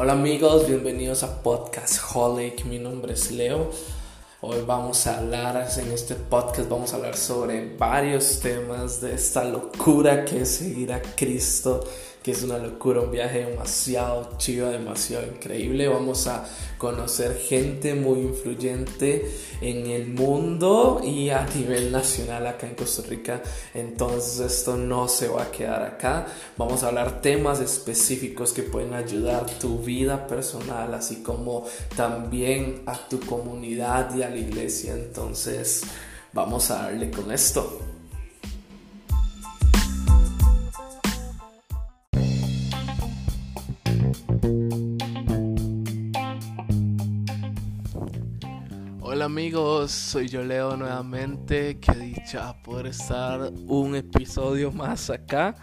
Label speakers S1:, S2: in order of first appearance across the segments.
S1: Hola amigos, bienvenidos a Podcast Holic. Mi nombre es Leo. Hoy vamos a hablar en este podcast, vamos a hablar sobre varios temas de esta locura que es seguir a Cristo es una locura, un viaje demasiado chido, demasiado increíble. Vamos a conocer gente muy influyente en el mundo y a nivel nacional acá en Costa Rica. Entonces esto no se va a quedar acá. Vamos a hablar temas específicos que pueden ayudar tu vida personal, así como también a tu comunidad y a la iglesia. Entonces vamos a darle con esto. Amigos, soy yo Leo nuevamente. Qué dicha poder estar un episodio más acá.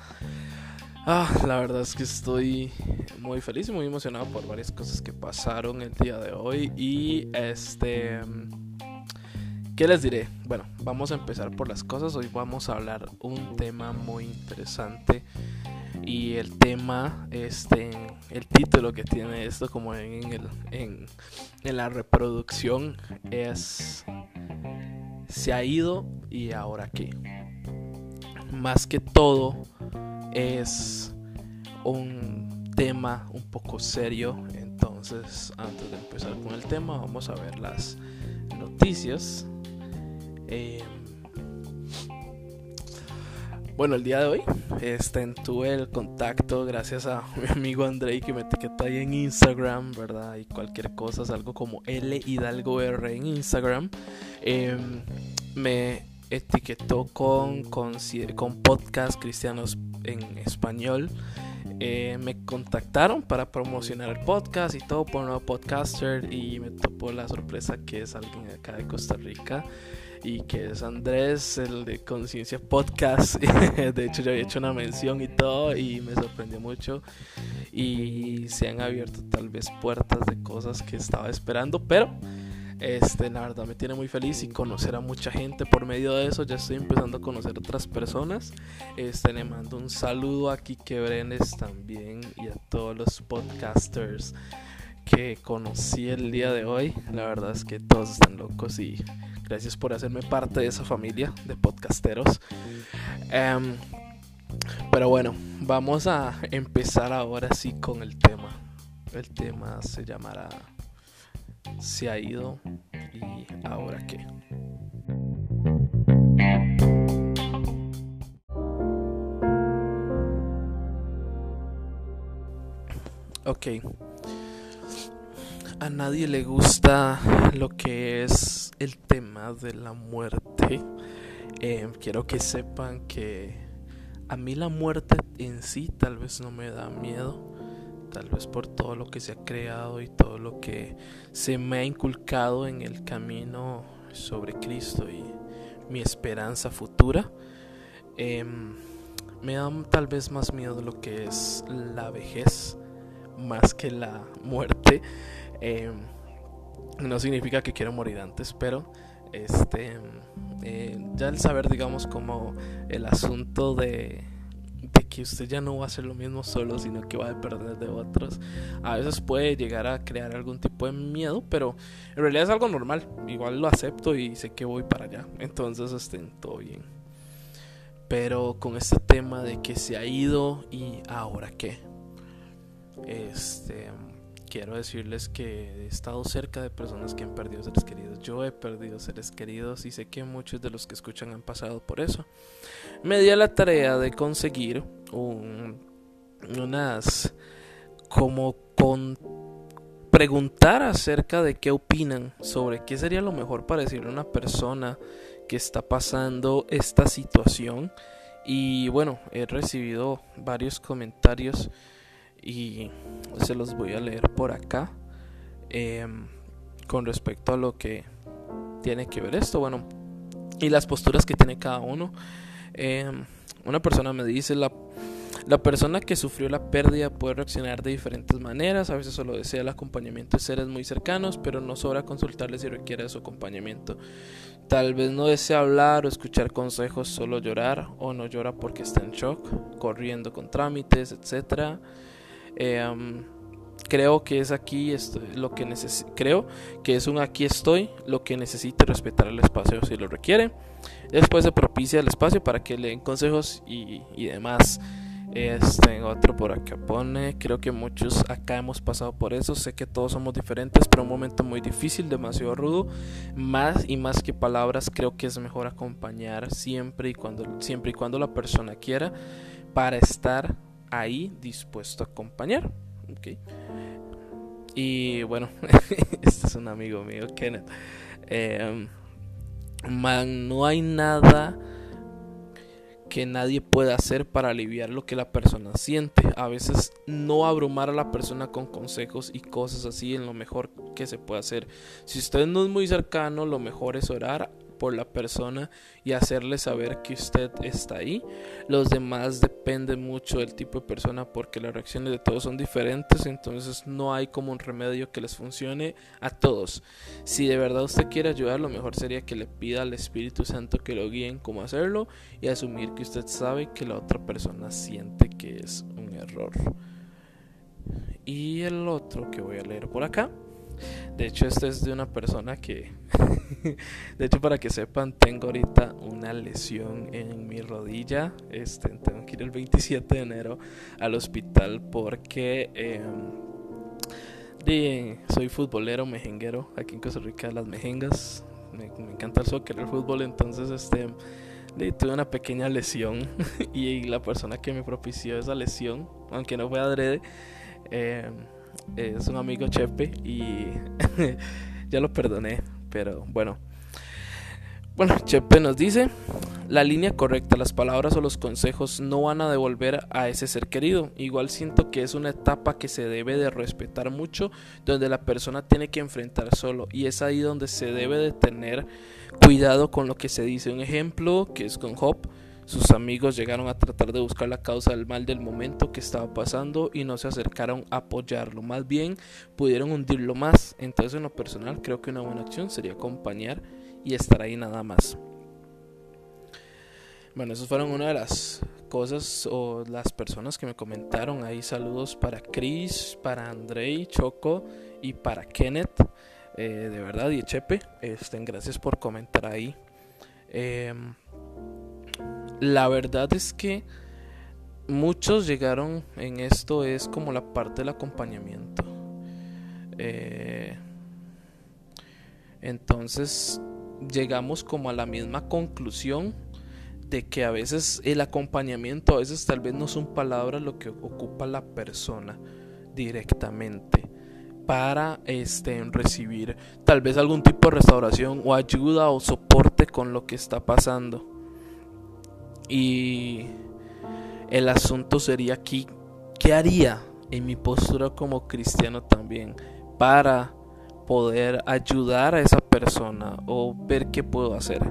S1: Ah, la verdad es que estoy muy feliz y muy emocionado por varias cosas que pasaron el día de hoy. Y este. ¿Qué les diré? Bueno, vamos a empezar por las cosas. Hoy vamos a hablar un tema muy interesante y el tema, este, el título que tiene esto como en, el, en, en la reproducción es Se ha ido y ahora qué. Más que todo es un tema un poco serio. Entonces, antes de empezar con el tema, vamos a ver las noticias. Eh, bueno, el día de hoy este, tuve el contacto gracias a mi amigo Andrei que me etiqueta ahí en Instagram, ¿verdad? Y cualquier cosa, algo como L Hidalgo R en Instagram. Em, me etiquetó con, con, con podcast cristianos en español. Eh, me contactaron para promocionar el podcast y todo por un nuevo podcaster y me topó la sorpresa que es alguien acá de Costa Rica y que es Andrés, el de Conciencia Podcast. de hecho, yo había hecho una mención y todo y me sorprendió mucho. Y se han abierto tal vez puertas de cosas que estaba esperando, pero este, la verdad me tiene muy feliz y conocer a mucha gente por medio de eso. Ya estoy empezando a conocer otras personas. Este, le mando un saludo a Kike Brenes también y a todos los podcasters que conocí el día de hoy. La verdad es que todos están locos y Gracias por hacerme parte de esa familia de podcasteros. Em, pero bueno, vamos a empezar ahora sí con el tema. El tema se llamará Se ha ido y ahora qué. Ok a nadie le gusta lo que es el tema de la muerte. Eh, quiero que sepan que a mí la muerte en sí tal vez no me da miedo. Tal vez por todo lo que se ha creado y todo lo que se me ha inculcado en el camino sobre Cristo y mi esperanza futura. Em, me da tal vez más miedo lo que es la vejez más que la muerte. Em, no significa que quiero morir antes, pero este eh, ya el saber, digamos, como el asunto de, de que usted ya no va a hacer lo mismo solo, sino que va a depender de otros, a veces puede llegar a crear algún tipo de miedo, pero en realidad es algo normal. Igual lo acepto y sé que voy para allá, entonces estén todo bien. Pero con este tema de que se ha ido y ahora qué. Este quiero decirles que he estado cerca de personas que han perdido seres queridos. Yo he perdido seres queridos y sé que muchos de los que escuchan han pasado por eso. Me di a la tarea de conseguir un, unas como preguntar acerca de qué opinan sobre qué sería lo mejor para decirle a una persona que está pasando esta situación. Y bueno, he recibido varios comentarios y se los voy a leer por acá em, con respecto a lo que tiene que ver esto, bueno, y las posturas que tiene cada uno. Em, una persona me dice, la, la persona que sufrió la pérdida puede reaccionar de diferentes maneras, a veces solo desea el acompañamiento de seres muy cercanos, pero no sobra consultarle si requiere su acompañamiento. Tal vez no desea hablar o escuchar consejos, solo llorar o no llora porque está en shock, corriendo con trámites, etcétera. Em, creo que es aquí esto, lo que creo que es un aquí estoy lo que necesita respetar el espacio si lo requiere. Después se propicia el espacio para que le den consejos y, y demás. Este otro por acá pone creo que muchos acá hemos pasado por eso. Sé que todos somos diferentes pero un momento muy difícil demasiado rudo. Más y más que palabras creo que es mejor acompañar siempre y cuando siempre y cuando la persona quiera para estar ahí dispuesto a acompañar okay. y bueno este es un amigo mío Kenneth em, man no hay nada que nadie puede hacer para aliviar lo que la persona siente. A veces no abrumar a la persona con consejos y cosas así en lo mejor que se puede hacer. Si usted no es muy cercano, lo mejor es orar por la persona y hacerle saber que usted está ahí. Los demás dependen mucho del tipo de persona porque las reacciones de todos son diferentes, entonces no hay como un remedio que les funcione a todos. Si de verdad usted quiere ayudar, lo mejor sería que le pida al Espíritu Santo que lo guíe en cómo hacerlo y asumir que usted sabe que la otra persona siente que es un error. Y el otro que voy a leer por acá de hecho, este es de una persona que, de hecho, para que sepan, tengo ahorita una lesión en mi rodilla. Este, tengo que ir el 27 de enero al hospital porque em, soy futbolero mejenguero aquí en Costa Rica, las mejengas. Me, encanta el soccer, el fútbol, entonces este tuve una pequeña lesión y la persona que me propició esa lesión, aunque no fue adrede, eh, es un amigo Chepe y ya lo perdoné, pero bueno. Bueno, Chepe nos dice, la línea correcta, las palabras o los consejos no van a devolver a ese ser querido. Igual siento que es una etapa que se debe de respetar mucho, donde la persona tiene que enfrentar solo y es ahí donde se debe de tener cuidado con lo que se dice. Un ejemplo que es con Hop sus amigos llegaron a tratar de buscar la causa del mal del momento que estaba pasando y no se acercaron a apoyarlo, más bien pudieron hundirlo más. Entonces en lo personal creo que una buena acción sería acompañar y estar ahí nada más. Bueno, esas fueron una de las cosas o las personas que me comentaron ahí. Saludos para Chris, para Andrei, Choco y para Kenneth. Eh, de verdad, y Chepe, estén gracias por comentar ahí. Eh, la verdad es que muchos llegaron en esto, es como la parte del acompañamiento. Eh, entonces llegamos como a la misma conclusión de que a veces el acompañamiento, a veces tal vez no son palabras lo que ocupa la persona directamente para este, recibir tal vez algún tipo de restauración o ayuda o soporte con lo que está pasando. Y el asunto sería aquí, ¿qué haría en mi postura como cristiano también para poder ayudar a esa persona o ver qué puedo hacer?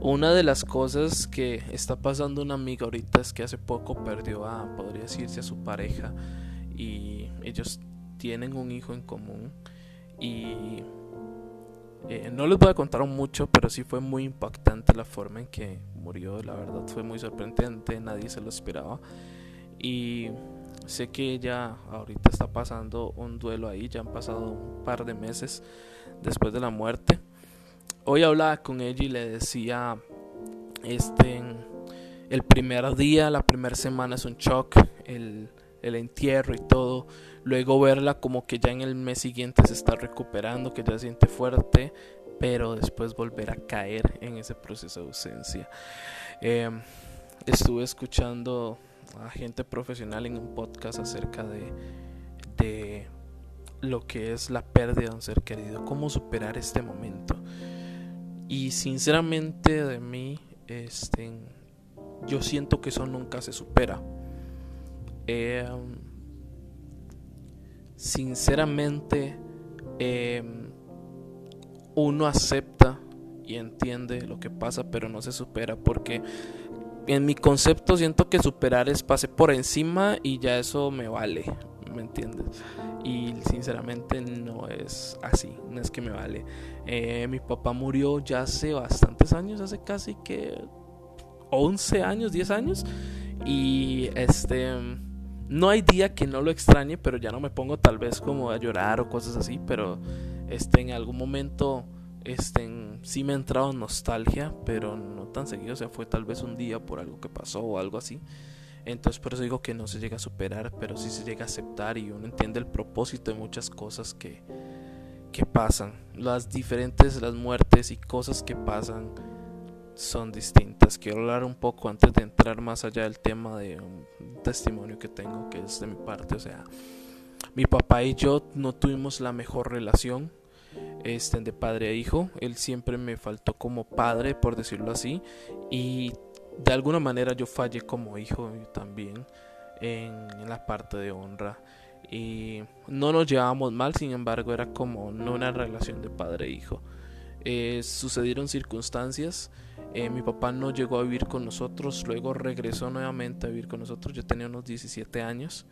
S1: Una de las cosas que está pasando una amiga ahorita es que hace poco perdió a, podría decirse, a su pareja y ellos tienen un hijo en común y eh, no les voy a contar mucho, pero sí fue muy impactante la forma en que murió. La verdad fue muy sorprendente, nadie se lo esperaba. Y sé que ella ahorita está pasando un duelo ahí, ya han pasado un par de meses después de la muerte. Hoy hablaba con ella y le decía, este, el primer día, la primera semana es un shock, el, el entierro y todo luego verla como que ya en el mes siguiente se está recuperando, que ya siente fuerte, pero después volver a caer en ese proceso de ausencia. Em, estuve escuchando a gente profesional en un podcast acerca de, de lo que es la pérdida de un ser querido, cómo superar este momento. Y sinceramente de mí, este, yo siento que eso nunca se supera. Eh, sinceramente em, uno acepta y entiende lo que pasa, pero no se supera porque en mi concepto siento que superar es pase por encima y ya eso me vale, ¿me entiendes? Y sinceramente no es así, no es que me vale. Eh, mi papá murió ya hace bastantes años, hace casi que 11 años, 10 años. Y este no hay día que no lo extrañe, pero ya no me pongo tal vez como a llorar o cosas así, pero este, en algún momento este, sí me ha entrado nostalgia, pero no tan seguido, o sea, fue tal vez un día por algo que pasó o algo así. Entonces por eso digo que no se llega a superar, pero sí se llega a aceptar y uno entiende el propósito de muchas cosas que, que pasan. Las diferentes, las muertes y cosas que pasan son distintas. Quiero hablar un poco antes de entrar más allá del tema de un testimonio que tengo, que es de mi parte. O sea, mi papá y yo no tuvimos la mejor relación este, de padre a hijo. Él siempre me faltó como padre, por decirlo así. Y de alguna manera yo fallé como hijo también en, la parte de honra. Y no nos llevábamos mal, sin embargo, era como no una relación de padre e hijo. Eh, sucedieron circunstancias eh, mi papá no llegó a vivir con nosotros, luego regresó nuevamente a vivir con nosotros. Yo tenía unos 17 años.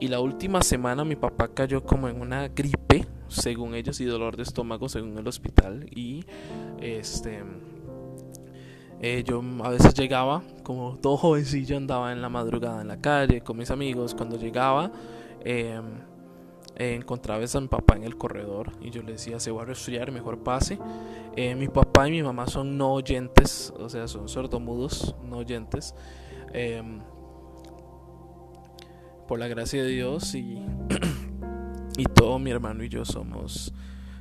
S1: Y la última semana mi papá cayó como en una gripe, según ellos, y dolor de estómago, según el hospital. Y este. Eh, yo a veces llegaba, como todo jovencillo, andaba en la madrugada en la calle con mis amigos. Cuando llegaba, eh, eh, encontraba a mi papá en el corredor y yo le decía, se va a resfriar, mejor pase. Eh, mi papá y mi mamá son no oyentes, o sea, son sordomudos, no oyentes. Em, por la gracia de Dios y, y todo mi hermano y yo somos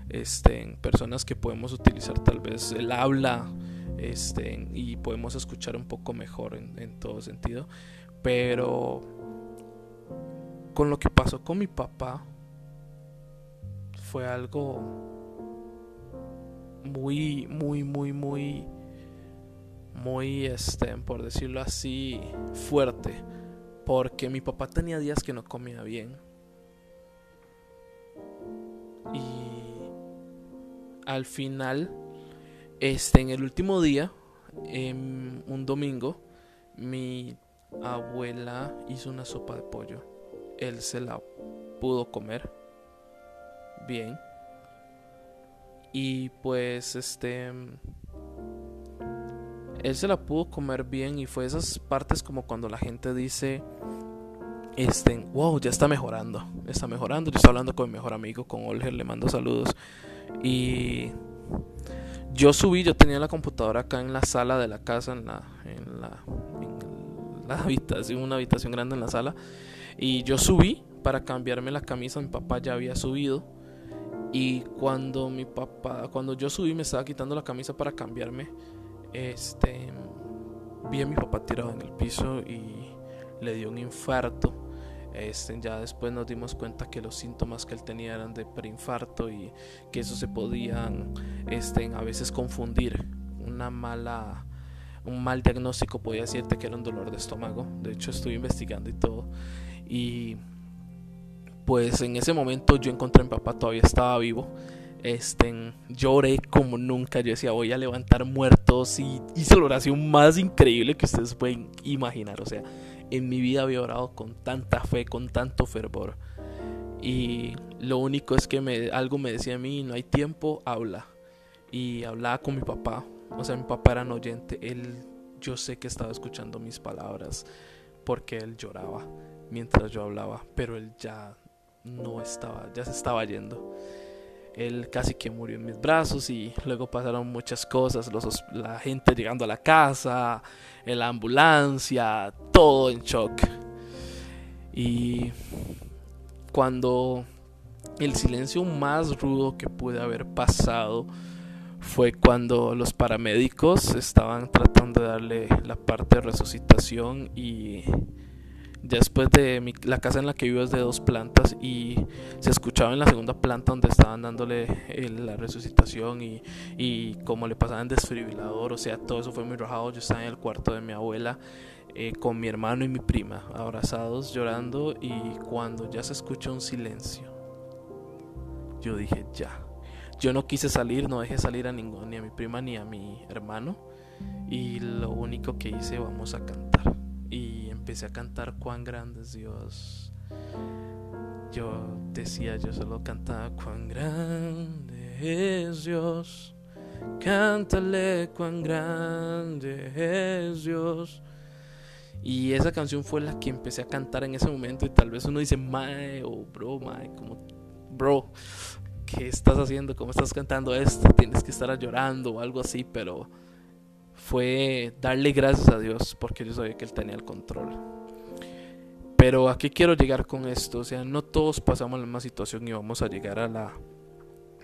S1: este, personas que podemos utilizar tal vez el habla este, y podemos escuchar un poco mejor en, en todo sentido. Pero con lo que pasó con mi papá, fue algo muy, muy, muy, muy, muy, este, por decirlo así, fuerte. Porque mi papá tenía días que no comía bien. Y al final, este, en el último día, en un domingo, mi abuela hizo una sopa de pollo. Él se la pudo comer bien. Y pues este él se la pudo comer bien y fue esas partes como cuando la gente dice este, wow, ya está mejorando, está mejorando. Yo estoy hablando con mi mejor amigo, con Olger, le mando saludos. Y yo subí, yo tenía la computadora acá en la sala de la casa, en la, en la, en la habitación, una habitación grande en la sala. Y yo subí para cambiarme la camisa, mi papá ya había subido. Y cuando mi papá, cuando yo subí, me estaba quitando la camisa para cambiarme, este, vi a mi papá tirado en el piso y le dio un infarto. Este, ya después nos dimos cuenta que los síntomas que él tenía eran de preinfarto y que eso se podían este, a veces confundir. Una mala, un mal diagnóstico podía decirte que era un dolor de estómago. De hecho, estuve investigando y todo. Y pues en ese momento yo encontré a mi papá, todavía estaba vivo. Este, lloré como nunca. Yo decía, voy a levantar muertos. Y hice la oración más increíble que ustedes pueden imaginar. O sea, en mi vida había orado con tanta fe, con tanto fervor. Y lo único es que me, algo me decía a mí: no hay tiempo, habla. Y hablaba con mi papá. O sea, mi papá era oyente. Él, yo sé que estaba escuchando mis palabras porque él lloraba mientras yo hablaba, pero él ya no estaba, ya se estaba yendo. Él casi que murió en mis brazos y luego pasaron muchas cosas, los, la gente llegando a la casa, la ambulancia, todo en shock. Y cuando el silencio más rudo que pude haber pasado fue cuando los paramédicos estaban tratando de darle la parte de resucitación y después de la casa en la que vivo es de dos plantas y se escuchaba en la segunda planta donde estaban dándole la resucitación y, y como le pasaban desfibrilador, o sea, todo eso fue muy rojado. Yo estaba en el cuarto de mi abuela eh, con mi hermano y mi prima, abrazados, llorando y cuando ya se escucha un silencio, yo dije ya. Yo no quise salir, no dejé salir a ninguno, ni a mi prima ni a mi hermano. Y lo único que hice, vamos a cantar empecé a cantar cuán grande es Dios. Yo decía, yo solo cantaba cuán grande es Dios. Cántale cuán grande es Dios. Y esa canción fue la que empecé a cantar en ese momento y tal vez uno dice, mae o bro, mae, como, bro, ¿qué estás haciendo? ¿Cómo estás cantando esto? Tienes que estar llorando o algo así, pero fue darle gracias a Dios porque yo sabía que Él tenía el control. Pero a qué quiero llegar con esto? O sea, no todos pasamos la misma situación y vamos a llegar a la,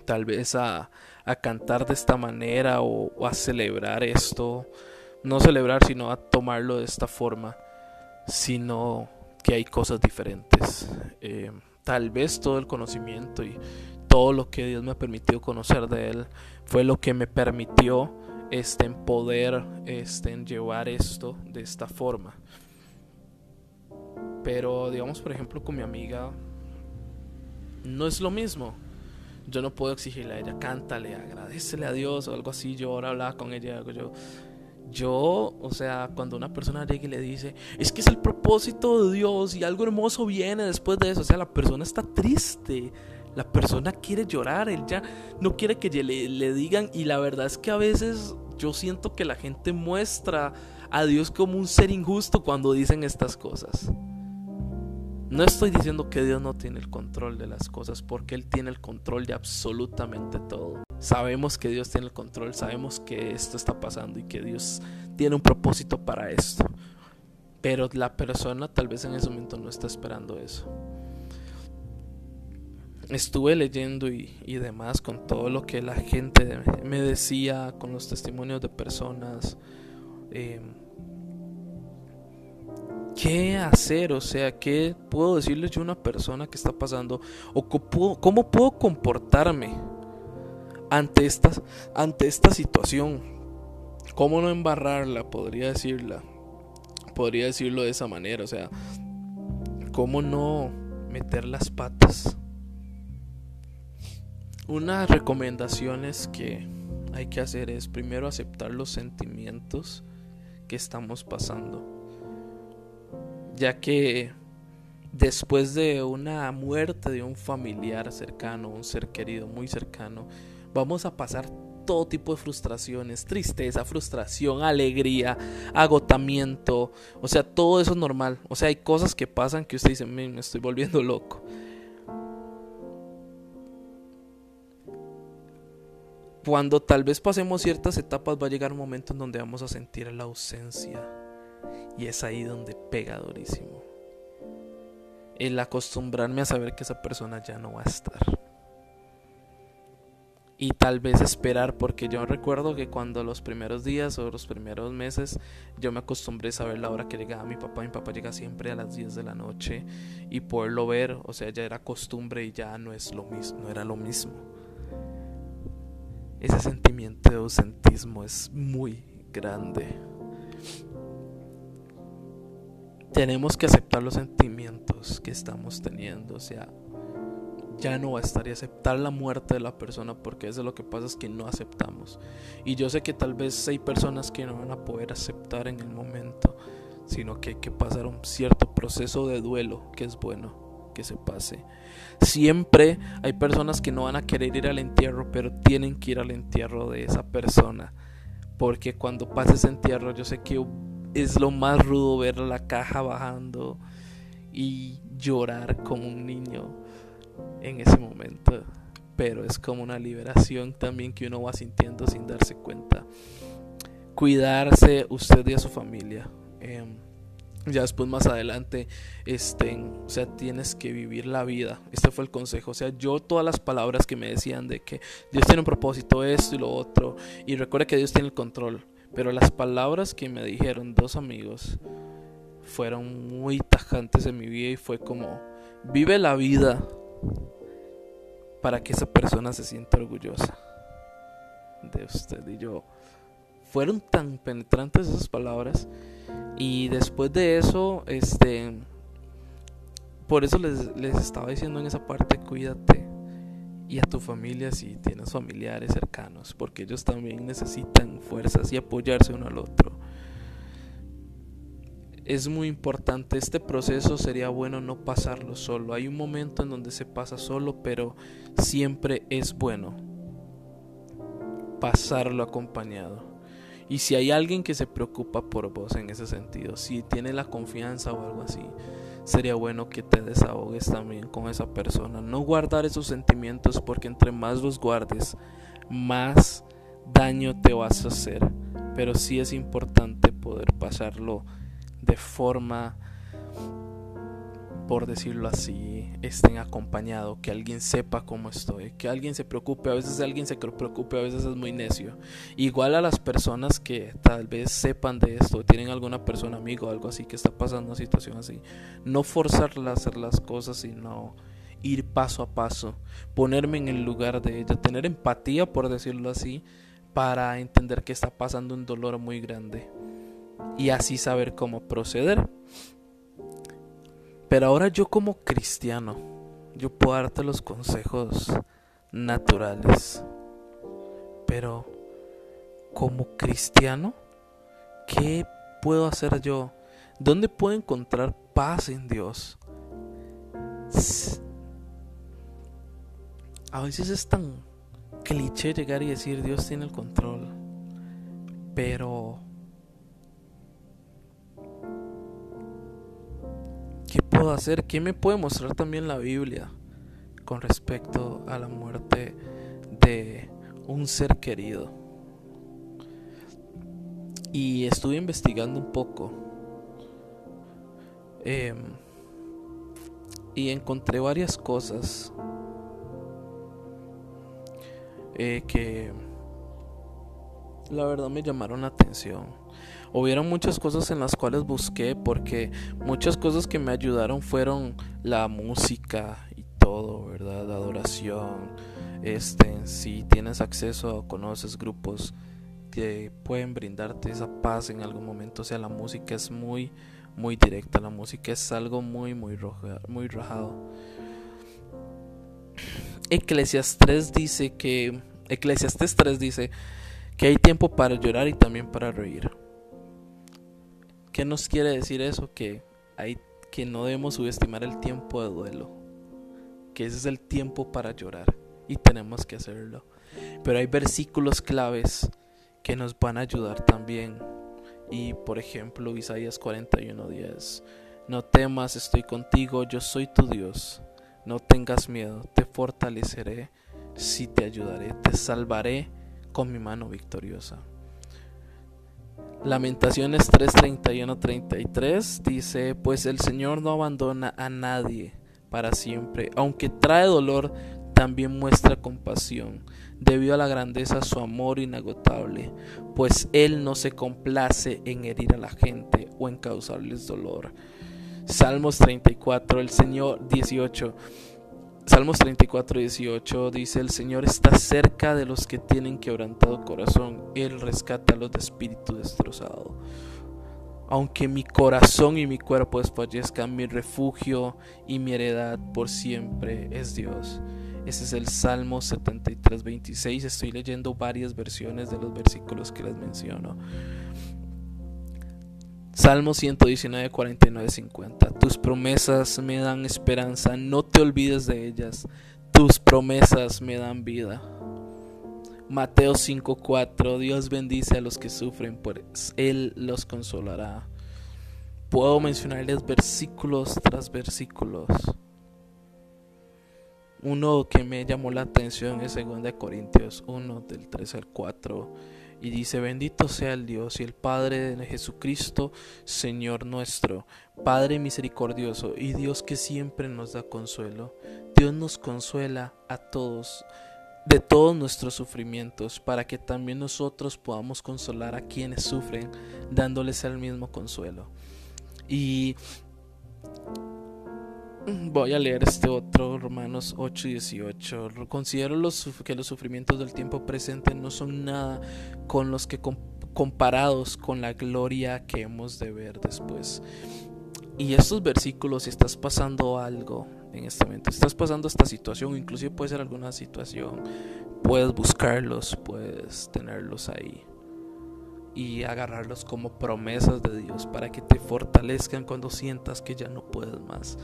S1: tal vez a, a cantar de esta manera o, a celebrar esto. No celebrar, sino a tomarlo de esta forma, sino que hay cosas diferentes. Eh, tal vez todo el conocimiento y todo lo que Dios me ha permitido conocer de Él fue lo que me permitió este, poder este, llevar esto de esta forma. Pero digamos, por ejemplo, con mi amiga, no es lo mismo. Yo no puedo exigirle a ella, cántale, agradecele a Dios o algo así. Yo ahora hablaba con ella, yo, yo, o sea, cuando una persona llega y le dice, es que es el propósito de Dios y algo hermoso viene después de eso, o sea, la persona está triste, la persona quiere llorar, él ya no quiere que le, le digan y la verdad es que a veces yo siento que la gente muestra a Dios como un ser injusto cuando dicen estas cosas. No estoy diciendo que Dios no tiene el control de las cosas, porque Él tiene el control de absolutamente todo. Sabemos que Dios tiene el control, sabemos que esto está pasando y que Dios tiene un propósito para esto. Pero la persona tal vez en ese momento no está esperando eso. Estuve leyendo y, demás con todo lo que la gente me decía, con los testimonios de personas. Eh, qué hacer, o sea, qué puedo decirle yo a una persona que está pasando o cómo puedo comportarme ante esta, ante esta situación. ¿Cómo no embarrarla? Podría decirla. Podría decirlo de esa manera, o sea, ¿cómo no meter las patas? Unas recomendaciones que hay que hacer es primero aceptar los sentimientos que estamos pasando ya que después de una muerte de un familiar cercano, un ser querido muy cercano, vamos a pasar todo tipo de frustraciones, tristeza, frustración, alegría, agotamiento, o sea, todo eso es normal. O sea, hay cosas que pasan que usted dice, me estoy volviendo loco. Cuando tal vez pasemos ciertas etapas va a llegar un momento en donde vamos a sentir la ausencia y es ahí donde pega durísimo. El acostumbrarme a saber que esa persona ya no va a estar. Y tal vez esperar, porque yo recuerdo que cuando los primeros días o los primeros meses yo me acostumbré a saber la hora que llegaba mi papá. Mi papá llega siempre a las 10 de la noche y poderlo ver, o sea, ya era costumbre y ya no es lo mismo, no era lo mismo. Ese sentimiento de ausentismo es muy grande tenemos que aceptar los sentimientos que estamos teniendo. O sea, ya no va a estar y aceptar la muerte de la persona porque eso es lo que pasa es que no aceptamos. Y yo sé que tal vez hay personas que no van a poder aceptar en el momento, sino que hay que pasar un cierto proceso de duelo que es bueno que se pase. Siempre hay personas que no van a querer ir al entierro, pero tienen que ir al entierro de esa persona. Porque cuando pase ese entierro, yo sé que es lo más rudo ver la caja bajando y llorar como un niño en ese momento. Pero es como una liberación también que uno va sintiendo sin darse cuenta. Cuidarse usted y a su familia. Em, ya después más adelante, este, o sea, tienes que vivir la vida. Este fue el consejo. O sea, yo todas las palabras que me decían de que Dios tiene un propósito, esto y lo otro. Y recuerda que Dios tiene el control. Pero las palabras que me dijeron dos amigos fueron muy tajantes en mi vida y fue como, vive la vida para que esa persona se sienta orgullosa de usted y yo. Fueron tan penetrantes esas palabras y después de eso, este, por eso les, les estaba diciendo en esa parte, cuídate y a tu familia si tienes familiares cercanos, porque ellos también necesitan fuerzas y apoyarse uno al otro. Es muy importante, este proceso sería bueno no pasarlo solo. Hay un momento en donde se pasa solo, pero siempre es bueno pasarlo acompañado. Y si hay alguien que se preocupa por vos en ese sentido, si tiene la confianza o algo así, sería bueno que te desahogues también con esa persona. No guardar esos sentimientos porque entre más los guardes, más daño te vas a hacer. Pero sí es importante poder pasarlo de forma por decirlo así, estén acompañados, que alguien sepa cómo estoy, que alguien se preocupe, a veces alguien se preocupe, a veces es muy necio. Igual a las personas que tal vez sepan de esto, tienen alguna persona amigo o algo así que está pasando una situación así, no forzarla a hacer las cosas, sino ir paso a paso, ponerme en el lugar de ella, tener empatía, por decirlo así, para entender que está pasando un dolor muy grande y así saber cómo proceder. Pero ahora yo como cristiano, yo puedo darte los consejos naturales. Pero como cristiano, ¿qué puedo hacer yo? ¿Dónde puedo encontrar paz en Dios? A veces es tan cliché llegar y decir Dios tiene el control. Pero puedo hacer? ¿Qué me puede mostrar también la Biblia con respecto a la muerte de un ser querido? Y estuve investigando un poco. Em, y encontré varias cosas eh, que la verdad me llamaron la atención hubieron muchas cosas en las cuales busqué porque muchas cosas que me ayudaron fueron la música y todo, ¿verdad? La adoración. Este, si tienes acceso o conoces grupos que pueden brindarte esa paz en algún momento, o sea, la música es muy muy directa, la música es algo muy muy roja, muy rajado. Eclesiastes 3 dice que Eclesiastes 3 dice que hay tiempo para llorar y también para reír. ¿Qué nos quiere decir eso? Que, hay, que no debemos subestimar el tiempo de duelo. Que ese es el tiempo para llorar. Y tenemos que hacerlo. Pero hay versículos claves que nos van a ayudar también. Y por ejemplo, Isaías 41:10. No temas, estoy contigo, yo soy tu Dios. No tengas miedo, te fortaleceré, sí te ayudaré, te salvaré con mi mano victoriosa. Lamentaciones 3:31-33 dice, pues el Señor no abandona a nadie para siempre, aunque trae dolor, también muestra compasión, debido a la grandeza de su amor inagotable, pues Él no se complace en herir a la gente o en causarles dolor. Salmos 34, el Señor 18. Salmos 34, 18 dice, el Señor está cerca de los que tienen quebrantado corazón, Él rescata a los de espíritu destrozado. Aunque mi corazón y mi cuerpo desfallezcan, mi refugio y mi heredad por siempre es Dios. Ese es el Salmo 73, 26. Estoy leyendo varias versiones de los versículos que les menciono. Salmo 119, 49, 50. Tus promesas me dan esperanza, no te olvides de ellas. Tus promesas me dan vida. Mateo 5, 4. Dios bendice a los que sufren, pues Él los consolará. Puedo mencionarles versículos tras versículos. Uno que me llamó la atención es 2 Corintios 1, del 3 al 4 y dice, bendito sea el Dios y el Padre de Jesucristo, Señor nuestro, Padre misericordioso y Dios que siempre nos da consuelo. Dios nos consuela a todos de todos nuestros sufrimientos, para que también nosotros podamos consolar a quienes sufren, dándoles el mismo consuelo. Y Voy a leer este otro, Romanos 8 y 18. Considero los, que los sufrimientos del tiempo presente no son nada con los que comparados con la gloria que hemos de ver después. Y estos versículos, si estás pasando algo en este momento, estás pasando esta situación, inclusive puede ser alguna situación, puedes buscarlos, puedes tenerlos ahí y agarrarlos como promesas de Dios para que te fortalezcan cuando sientas que ya no puedes más.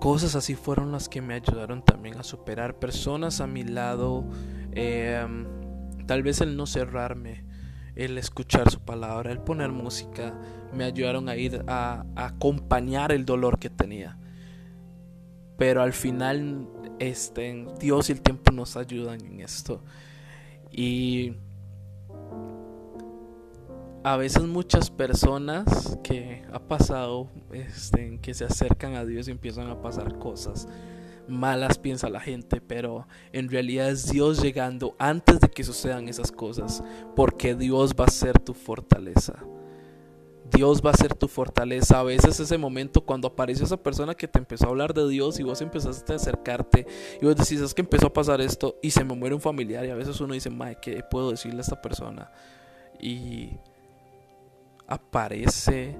S1: Cosas así fueron las que me ayudaron también a superar personas a mi lado. Em, tal vez el no cerrarme, el escuchar su palabra, el poner música, me ayudaron a ir a, acompañar el dolor que tenía. Pero al final, este, Dios y el tiempo nos ayudan en esto. Y a veces muchas personas que ha pasado, este, que se acercan a Dios y empiezan a pasar cosas malas, piensa la gente, pero en realidad es Dios llegando antes de que sucedan esas cosas, porque Dios va a ser tu fortaleza. Dios va a ser tu fortaleza. A veces ese momento cuando aparece esa persona que te empezó a hablar de Dios y vos empezaste a acercarte y vos decís, es que empezó a pasar esto y se me muere un familiar y a veces uno dice, Mae, ¿qué puedo decirle a esta persona? Y aparece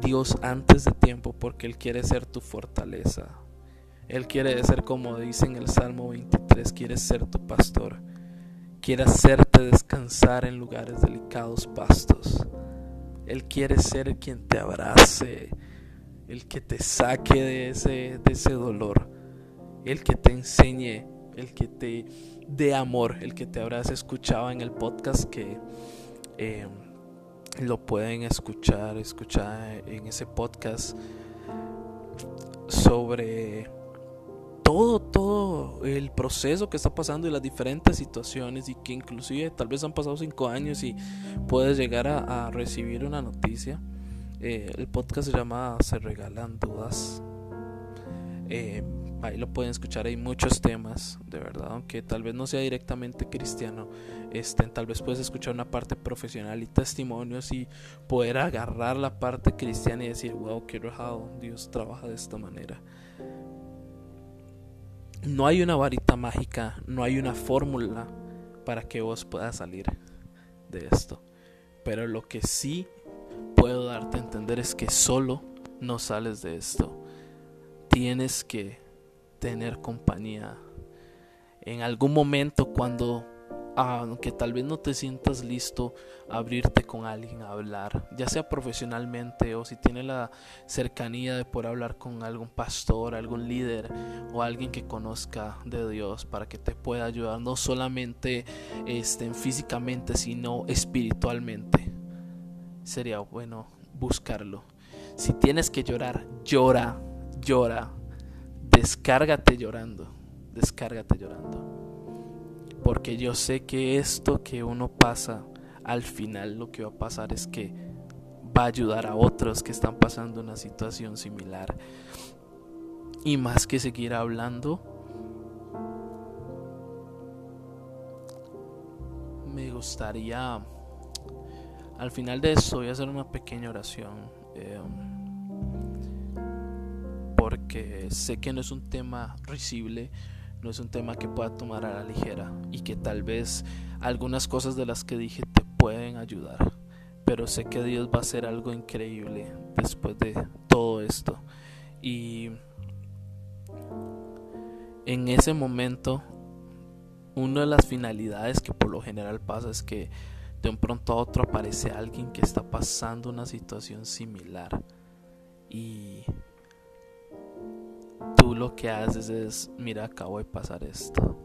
S1: Dios antes de tiempo porque Él quiere ser tu fortaleza. Él quiere ser como dice en el Salmo 23, quiere ser tu pastor. Quiere hacerte descansar en lugares delicados pastos. Él quiere ser quien te abrace, el que te saque de ese, de ese dolor, el que te enseñe, el que te dé amor, el que te abrace. Escuchaba en el podcast que eh, lo pueden escuchar, escuchar en ese podcast sobre todo, todo el proceso que está pasando y las diferentes situaciones y que inclusive tal vez han pasado cinco años y puedes llegar a, recibir una noticia. Eh, el podcast se llama Se Regalan Dudas. Eh, ahí lo pueden escuchar, hay muchos temas, de verdad, aunque tal vez no sea directamente cristiano, este, tal vez puedes escuchar una parte profesional y testimonios y poder agarrar la parte cristiana y decir, wow, qué rajado, Dios trabaja de esta manera. No hay una varita mágica, no hay una fórmula para que vos puedas salir de esto. Pero lo que sí puedo darte a entender es que solo no sales de esto. Tienes que tener compañía. En algún momento cuando aunque tal vez no te sientas listo abrirte con alguien a hablar, ya sea profesionalmente o si tienes la cercanía de poder hablar con algún pastor, algún líder o alguien que conozca de Dios para que te pueda ayudar no solamente este, físicamente sino espiritualmente. Sería bueno buscarlo. Si tienes que llorar, llora, llora, descárgate llorando, descárgate llorando porque yo sé que esto que uno pasa, al final lo que va a pasar es que va a ayudar a otros que están pasando una situación similar. Y más que seguir hablando, me gustaría, al final de esto voy a hacer una pequeña oración. Em, porque sé que no es un tema risible, no es un tema que pueda tomar a la ligera y que tal vez algunas cosas de las que dije te pueden ayudar. Pero sé que Dios va a hacer algo increíble después de todo esto. Y en ese momento, una de las finalidades que por lo general pasa es que de un pronto a otro aparece alguien que está pasando una situación similar. Y tú lo que haces es, mira, acabo de pasar esto.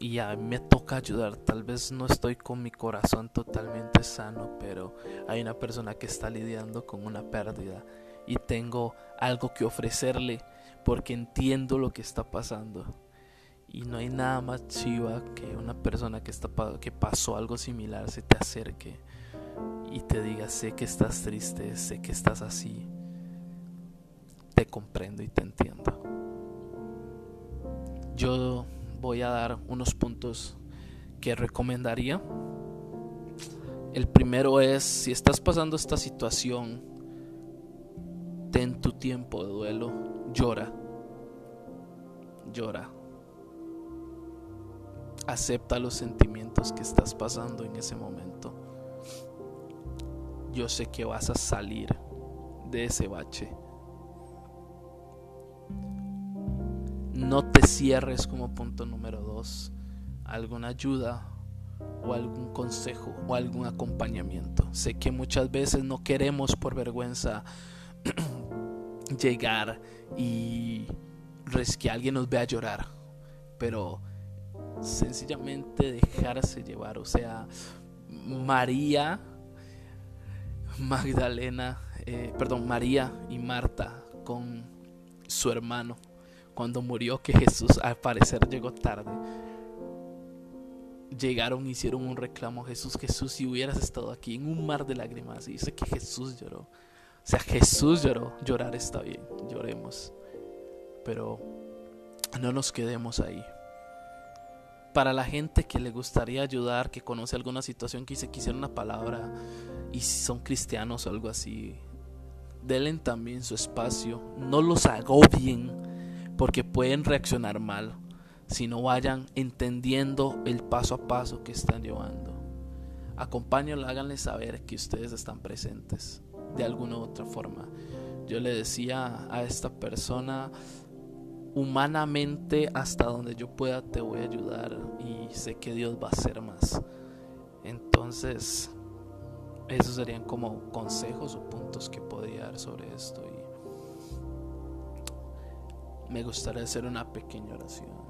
S1: Y a mí me toca ayudar. Tal vez no estoy con mi corazón totalmente sano, pero hay una persona que está lidiando con una pérdida y tengo algo que ofrecerle porque entiendo lo que está pasando. Y no hay nada más chiva que una persona que, está, que pasó algo similar se te acerque y te diga, sé que estás triste, sé que estás así, te comprendo y te entiendo. Yo voy a dar unos puntos que recomendaría. El primero es, si estás pasando esta situación, ten tu tiempo de duelo, llora, llora. Acepta los sentimientos que estás pasando en ese momento. Yo sé que vas a salir de ese bache no te cierres como punto número dos. Alguna ayuda o algún consejo o algún acompañamiento. Sé que muchas veces no queremos por vergüenza llegar y que alguien nos vea llorar, pero sencillamente dejarse llevar. O sea, María, Magdalena, eh, perdón, María y Marta con su hermano cuando murió, que Jesús al parecer llegó tarde. Llegaron, hicieron un reclamo Jesús, Jesús, si hubieras estado aquí en un mar de lágrimas, y dice que Jesús lloró. O sea, Jesús lloró, llorar está bien, lloremos. Pero no nos quedemos ahí para la gente que le gustaría ayudar, que conoce alguna situación, que se quisiera una palabra y son cristianos o algo así, denle también su espacio, no los agobien porque pueden reaccionar mal si no vayan entendiendo el paso a paso que están llevando. Acompáñenlo, háganle saber que ustedes están presentes de alguna u otra forma. Yo le decía a esta persona, humanamente hasta donde yo pueda te voy a ayudar y sé que Dios va a hacer más. Entonces, esos serían como consejos o puntos que podría dar sobre esto me gustaría hacer una pequeña oración.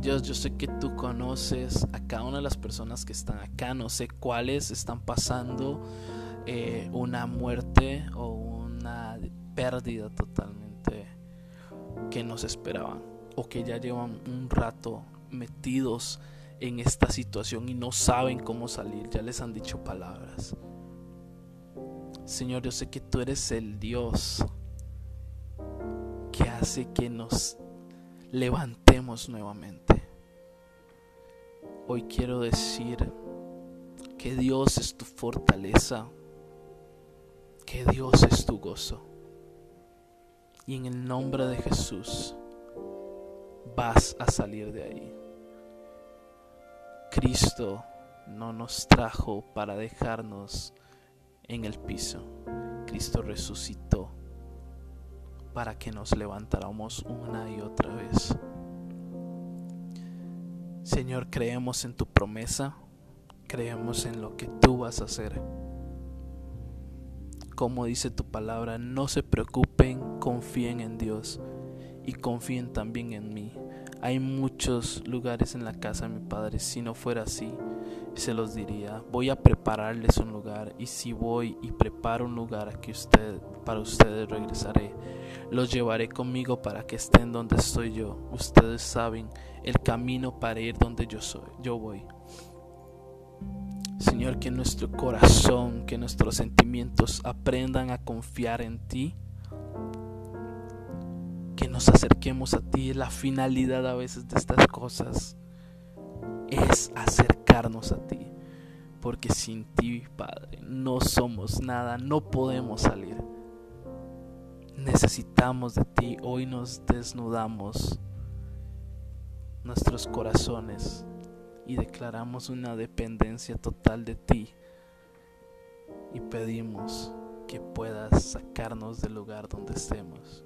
S1: Dios, yo sé que tú conoces a cada una de las personas que están acá, no sé cuáles están pasando eh, una muerte o una pérdida totalmente que nos esperaban o que ya llevan un rato metidos en esta situación y no saben cómo salir, ya les han dicho palabras. Señor, yo sé que tú eres el Dios que hace que nos levantemos nuevamente. Hoy quiero decir que Dios es tu fortaleza, que Dios es tu gozo y en el nombre de Jesús vas a salir de ahí. Cristo no nos trajo para dejarnos en el piso. Cristo resucitó para que nos levantáramos una y otra vez. Señor, creemos en tu promesa, creemos en lo que tú vas a hacer como dice tu palabra, no se preocupen, confíen en Dios y confíen también en mí. Hay muchos lugares en la casa de mi padre, si no fuera así, se los diría, voy a prepararles un lugar y si voy y preparo un lugar que usted, para ustedes regresaré. Los llevaré conmigo para que estén donde estoy yo. Ustedes saben el camino para ir donde yo soy, yo voy. Señor, que nuestro corazón, que nuestros sentimientos aprendan a confiar en ti. Que nos acerquemos a ti. La finalidad a veces de estas cosas es acercarnos a ti. Porque sin ti, Padre, no somos nada, no podemos salir. Necesitamos de ti. Hoy nos desnudamos nuestros corazones y declaramos una dependencia total de ti y pedimos que puedas sacarnos del lugar donde estemos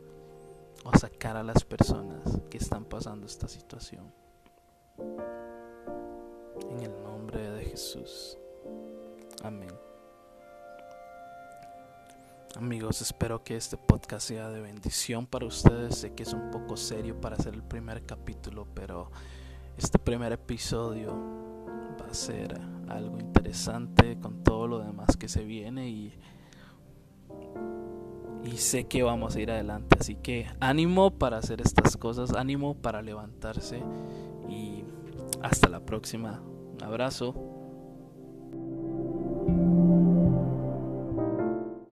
S1: o sacar a las personas que están pasando esta situación. En el nombre de Jesús. Amén. Amigos, espero que este podcast sea de bendición para ustedes. Sé que es un poco serio para hacer el primer capítulo, pero este primer episodio va a ser algo interesante con todo lo demás que se viene y, y sé que vamos a ir adelante. Así que ánimo para hacer estas cosas, ánimo para levantarse y hasta la próxima. Abrazo.